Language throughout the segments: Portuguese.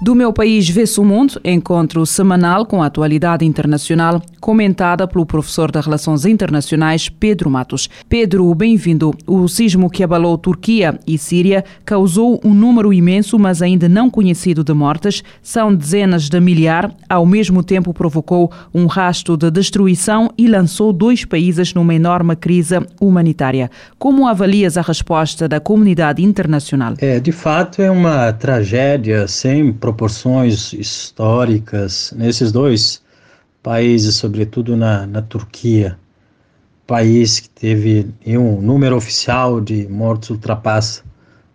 Do meu país vê-se o mundo, encontro semanal com a atualidade internacional, comentada pelo professor de Relações Internacionais Pedro Matos. Pedro, bem-vindo. O sismo que abalou Turquia e Síria causou um número imenso, mas ainda não conhecido de mortes. São dezenas de milhar. Ao mesmo tempo provocou um rasto de destruição e lançou dois países numa enorme crise humanitária. Como avalias a resposta da comunidade internacional? É, de fato, é uma tragédia sem proporções históricas nesses dois países, sobretudo na, na Turquia, país que teve um número oficial de mortos ultrapassa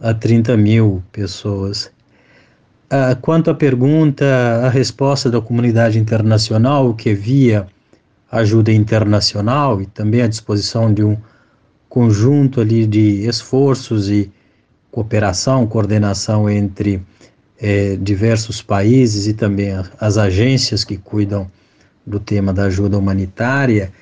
a 30 mil pessoas. Uh, quanto à pergunta, a resposta da comunidade internacional, que via ajuda internacional e também a disposição de um conjunto ali de esforços e cooperação, coordenação entre é, diversos países e também as agências que cuidam do tema da ajuda humanitária,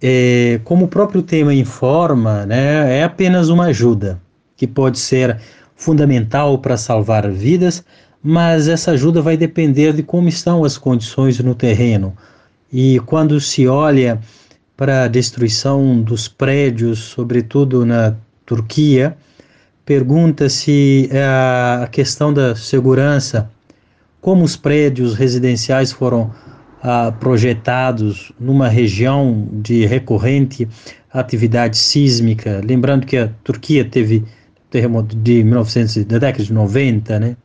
é, como o próprio tema informa, né, é apenas uma ajuda que pode ser fundamental para salvar vidas, mas essa ajuda vai depender de como estão as condições no terreno. E quando se olha para a destruição dos prédios, sobretudo na Turquia, pergunta-se é, a questão da segurança, como os prédios residenciais foram ah, projetados numa região de recorrente atividade sísmica, lembrando que a Turquia teve terremoto de 1900, da década de 90, né?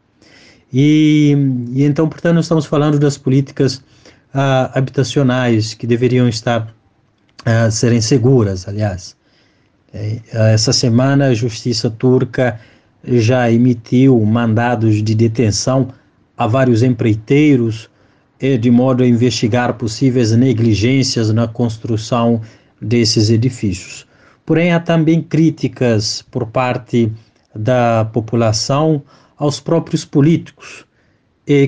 E, e então, portanto, estamos falando das políticas ah, habitacionais que deveriam estar ah, serem seguras, aliás. É, essa semana, a justiça turca já emitiu mandados de detenção a vários empreiteiros, de modo a investigar possíveis negligências na construção desses edifícios. Porém, há também críticas por parte da população aos próprios políticos,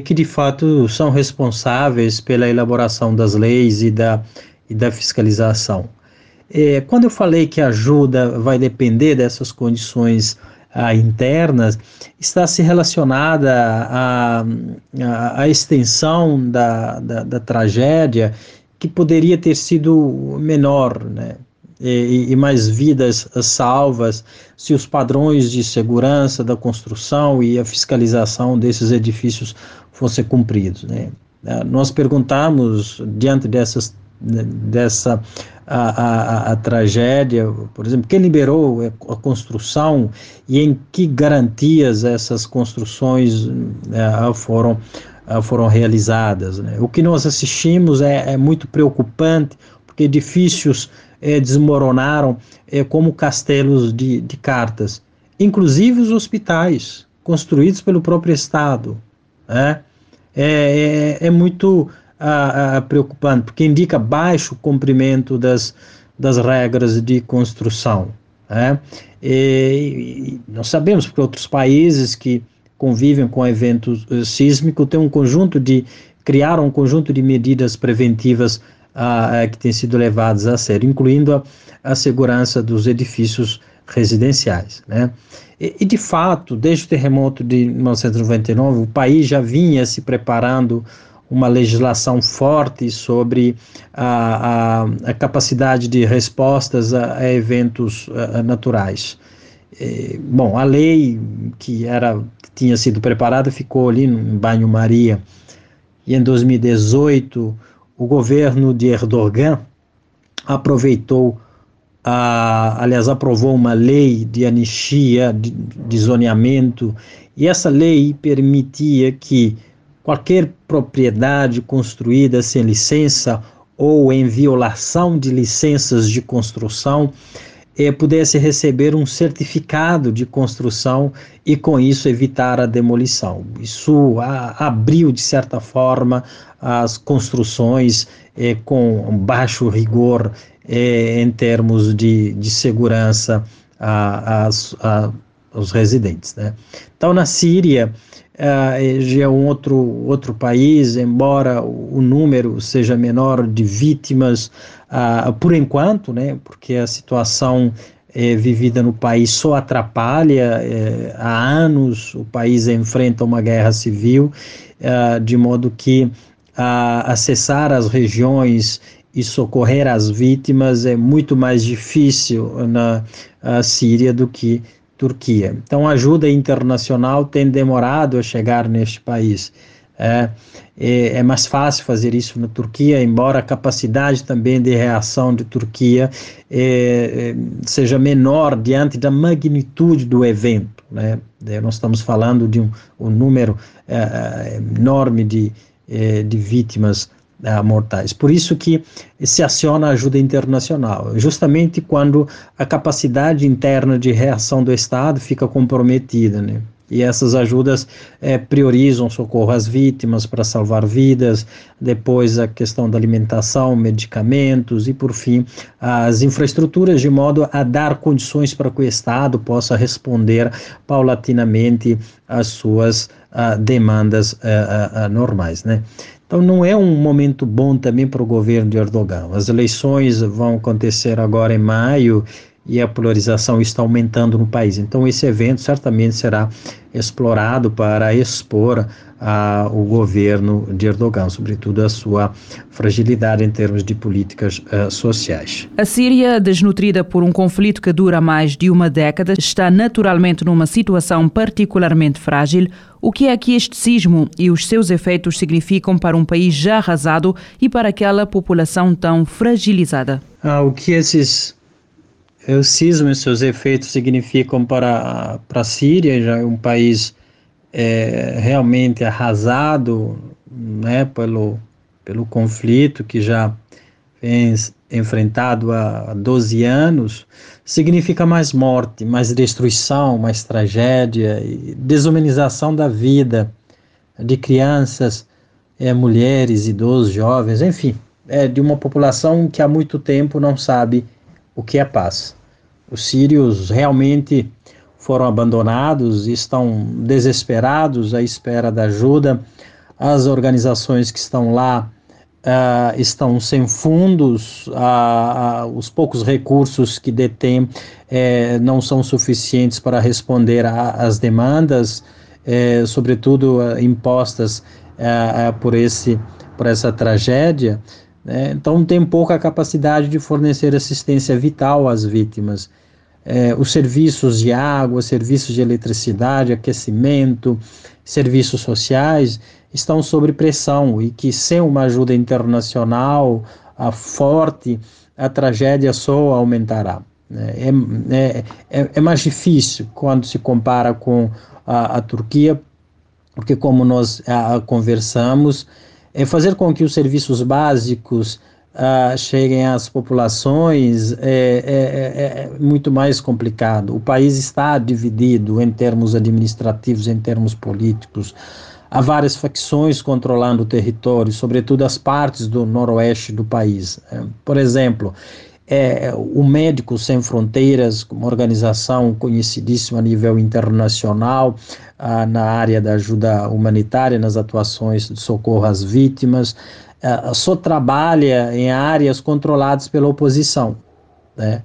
que de fato são responsáveis pela elaboração das leis e da, e da fiscalização. Quando eu falei que a ajuda vai depender dessas condições internas, está se relacionada à extensão da, da, da, tragédia que poderia ter sido menor, né? E, e, mais vidas salvas se os padrões de segurança da construção e a fiscalização desses edifícios fossem cumpridos. Né? Ah, nós perguntamos, diante dessas né, dessa a, a, a, tragédia, por exemplo, quem liberou a construção e em que garantias essas construções é, foram, foram realizadas. Né? O que nós assistimos é, é muito preocupante, porque edifícios é, desmoronaram é, como castelos de, de cartas, inclusive os hospitais construídos pelo próprio Estado. Né? É, é, é muito a, a, preocupante, porque indica baixo cumprimento das, das regras de construção. Né? E, e nós sabemos que outros países que convivem com eventos uh, sísmicos têm um conjunto de criaram um conjunto de medidas preventivas uh, que têm sido levadas a sério, incluindo a, a segurança dos edifícios residenciais. Né? E, e, de fato, desde o terremoto de 1999, o país já vinha se preparando uma legislação forte sobre a, a, a capacidade de respostas a, a eventos naturais. E, bom, a lei que era tinha sido preparada ficou ali no banho-maria. E em 2018, o governo de Erdogan aproveitou, a, aliás, aprovou uma lei de anistia, de, de zoneamento, e essa lei permitia que qualquer propriedade construída sem licença ou em violação de licenças de construção eh, pudesse receber um certificado de construção e com isso evitar a demolição. Isso a, abriu de certa forma as construções eh, com baixo rigor eh, em termos de, de segurança a, a, a, aos residentes. Né? Então, na Síria, uh, já é um outro, outro país, embora o número seja menor de vítimas, uh, por enquanto, né, porque a situação é, vivida no país só atrapalha. É, há anos o país enfrenta uma guerra civil, uh, de modo que acessar as regiões e socorrer as vítimas é muito mais difícil na Síria do que Turquia. Então, a ajuda internacional tem demorado a chegar neste país. É, é, é, mais fácil fazer isso na Turquia, embora a capacidade também de reação de Turquia é, é seja menor diante da magnitude do evento. Né? É, nós estamos falando de um, um número é, enorme de, de vítimas uh, mortais. Por isso que se aciona a ajuda internacional, justamente quando a capacidade interna de reação do Estado fica comprometida, né? E essas ajudas é, priorizam socorro às vítimas para salvar vidas, depois a questão da alimentação, medicamentos e, por fim, as infraestruturas, de modo a dar condições para que o Estado possa responder paulatinamente às suas uh, demandas uh, uh, normais. Né? Então não é um momento bom também para o governo de Erdogan. As eleições vão acontecer agora em maio e a polarização está aumentando no país. Então esse evento certamente será explorado para expor a, o governo de Erdogan, sobretudo a sua fragilidade em termos de políticas uh, sociais. A Síria, desnutrida por um conflito que dura mais de uma década, está naturalmente numa situação particularmente frágil. O que é que este sismo e os seus efeitos significam para um país já arrasado e para aquela população tão fragilizada? Ah, o que esses o sismo e seus efeitos significam para, para a Síria, já é um país é, realmente arrasado né, pelo, pelo conflito que já vem enfrentado há 12 anos, significa mais morte, mais destruição, mais tragédia e desumanização da vida de crianças, é, mulheres, idosos, jovens, enfim, é de uma população que há muito tempo não sabe o que é paz. Os sírios realmente foram abandonados estão desesperados à espera da ajuda. As organizações que estão lá uh, estão sem fundos, uh, uh, os poucos recursos que detêm eh, não são suficientes para responder às demandas, eh, sobretudo impostas por, esse, por essa tragédia. Né? Então, tem pouca capacidade de fornecer assistência vital às vítimas. É, os serviços de água, serviços de eletricidade, aquecimento, serviços sociais estão sob pressão e que sem uma ajuda internacional a forte, a tragédia só aumentará. É, é, é, é mais difícil quando se compara com a, a Turquia, porque como nós a, conversamos, é fazer com que os serviços básicos uh, cheguem às populações é, é, é, é, muito mais complicado. O país está dividido em termos administrativos, em termos políticos. Há várias facções controlando o território, sobretudo as partes do noroeste do país. É, por exemplo, é, o Médicos Sem Fronteiras, uma organização conhecidíssima a nível internacional na área da ajuda humanitária, nas atuações de socorro às vítimas, ah, só trabalha em áreas controladas pela oposição. Né?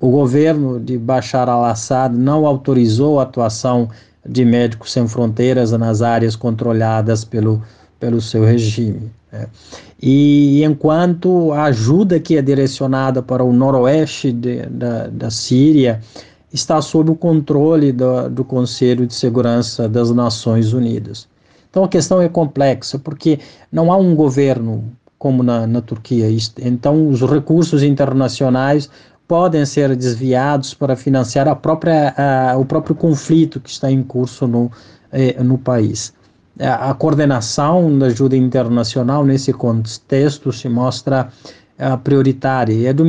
O governo de Bashar al-Assad não autorizou a atuação de Médicos Sem Fronteiras nas áreas controladas pelo, pelo seu regime. Né? E enquanto a ajuda que é direcionada para o noroeste de, da, da Síria está sob o controle do, do Conselho de Segurança das Nações Unidas. Então a questão é complexa, porque não há um governo como na, na Turquia. Então os recursos internacionais podem ser desviados para financiar a própria, a, o próprio conflito que está em curso no, eh, no país a coordenação da ajuda internacional nesse contexto se mostra é prioritária e é, do,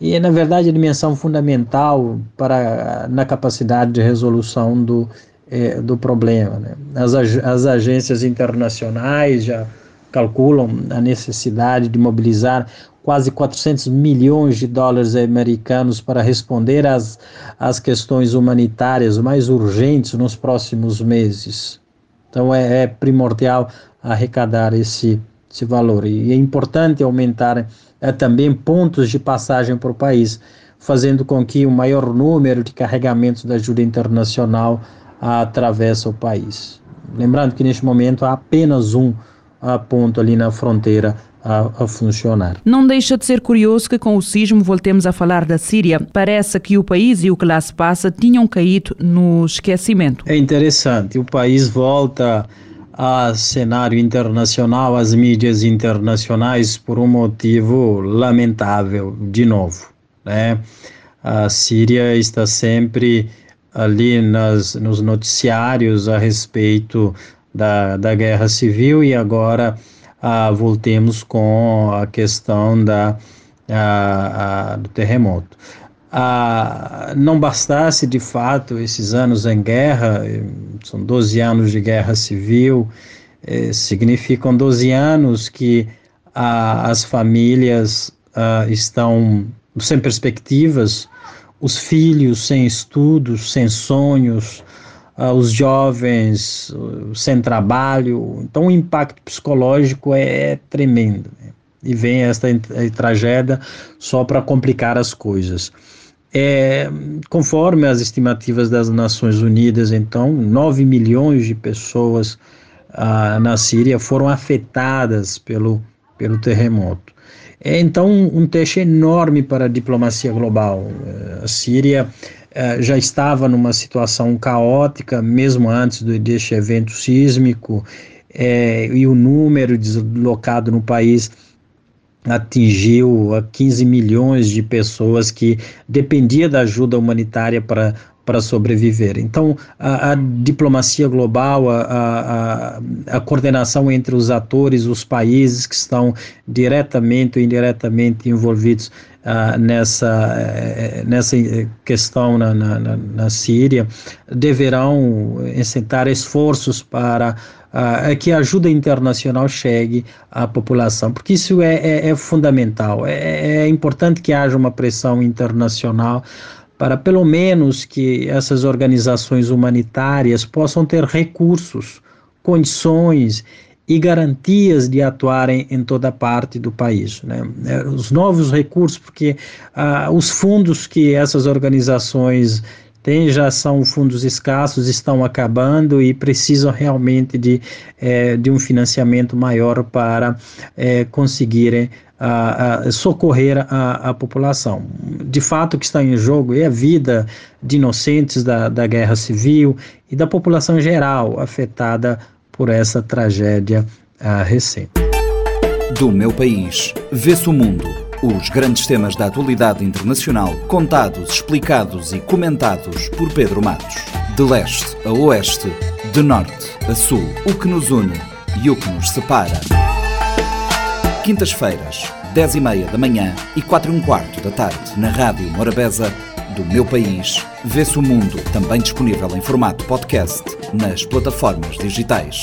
e é, na verdade, a dimensão fundamental para, na capacidade de resolução do, é, do problema. Né? As, as agências internacionais já calculam a necessidade de mobilizar quase 400 milhões de dólares americanos para responder às, às questões humanitárias mais urgentes nos próximos meses. Então é, é primordial arrecadar esse, esse valor. E é importante aumentar é, também pontos de passagem para o país, fazendo com que o maior número de carregamentos da ajuda internacional atravesse o país. Lembrando que neste momento há apenas um ponto ali na fronteira a, a, funcionar. Não deixa de ser curioso que com o sismo voltemos a falar da Síria. Parece que o país e o que lá se passa tinham caído no esquecimento. É interessante, o país volta a cenário internacional, às mídias internacionais, por um motivo lamentável, de novo. Né? A Síria está sempre ali nas, nos noticiários a respeito da, da guerra civil e agora ah, voltemos com a questão da, ah, ah, do terremoto. Ah, não bastasse de fato esses anos em guerra, são 12 anos de guerra civil, eh, significam 12 anos que ah, as famílias ah, estão sem perspectivas, os filhos sem estudos, sem sonhos, uh, os jovens uh, sem trabalho. Então, o impacto psicológico é, é tremendo. Né? E vem esta tragédia só para complicar as coisas. É, conforme as estimativas das Nações Unidas, então, 9 milhões de pessoas uh, na Síria foram afetadas pelo, pelo terremoto. É então um teste enorme para a diplomacia global. A Síria eh, já estava numa situação caótica, mesmo antes deste evento sísmico, é, e o número deslocado no país atingiu a 15 milhões de pessoas que dependia da ajuda humanitária para para sobreviver. Então, a, a diplomacia global, a, a, a, coordenação entre os atores, os países que estão diretamente ou indiretamente envolvidos uh, nessa, uh, nessa questão na, na, na, Síria, deverão encetar esforços para uh, que a ajuda internacional chegue à população, porque isso é, é, é fundamental. É, é importante que haja uma pressão internacional para pelo menos que essas organizações humanitárias possam ter recursos, condições e garantias de atuarem em toda parte do país. Né? É, os novos recursos, porque ah, os fundos que essas organizações têm já são fundos escassos, estão acabando e precisam realmente de, eh, de um financiamento maior para eh, conseguirem a, a socorrer a, a, população. De fato, o que está em jogo é a vida de inocentes da, da guerra civil e da população geral afetada por essa tragédia uh, recente. Do meu país, vê-se o mundo. Os grandes temas da atualidade internacional, contados, explicados e comentados por Pedro Matos. De leste a oeste, de norte a sul, o que nos une e o que nos separa. Quintas-feiras, 10 e meia da manhã e 4 e um quarto da tarde, na Rádio Morabeza do Meu País. Vê-se o mundo, também disponível em formato podcast nas plataformas digitais.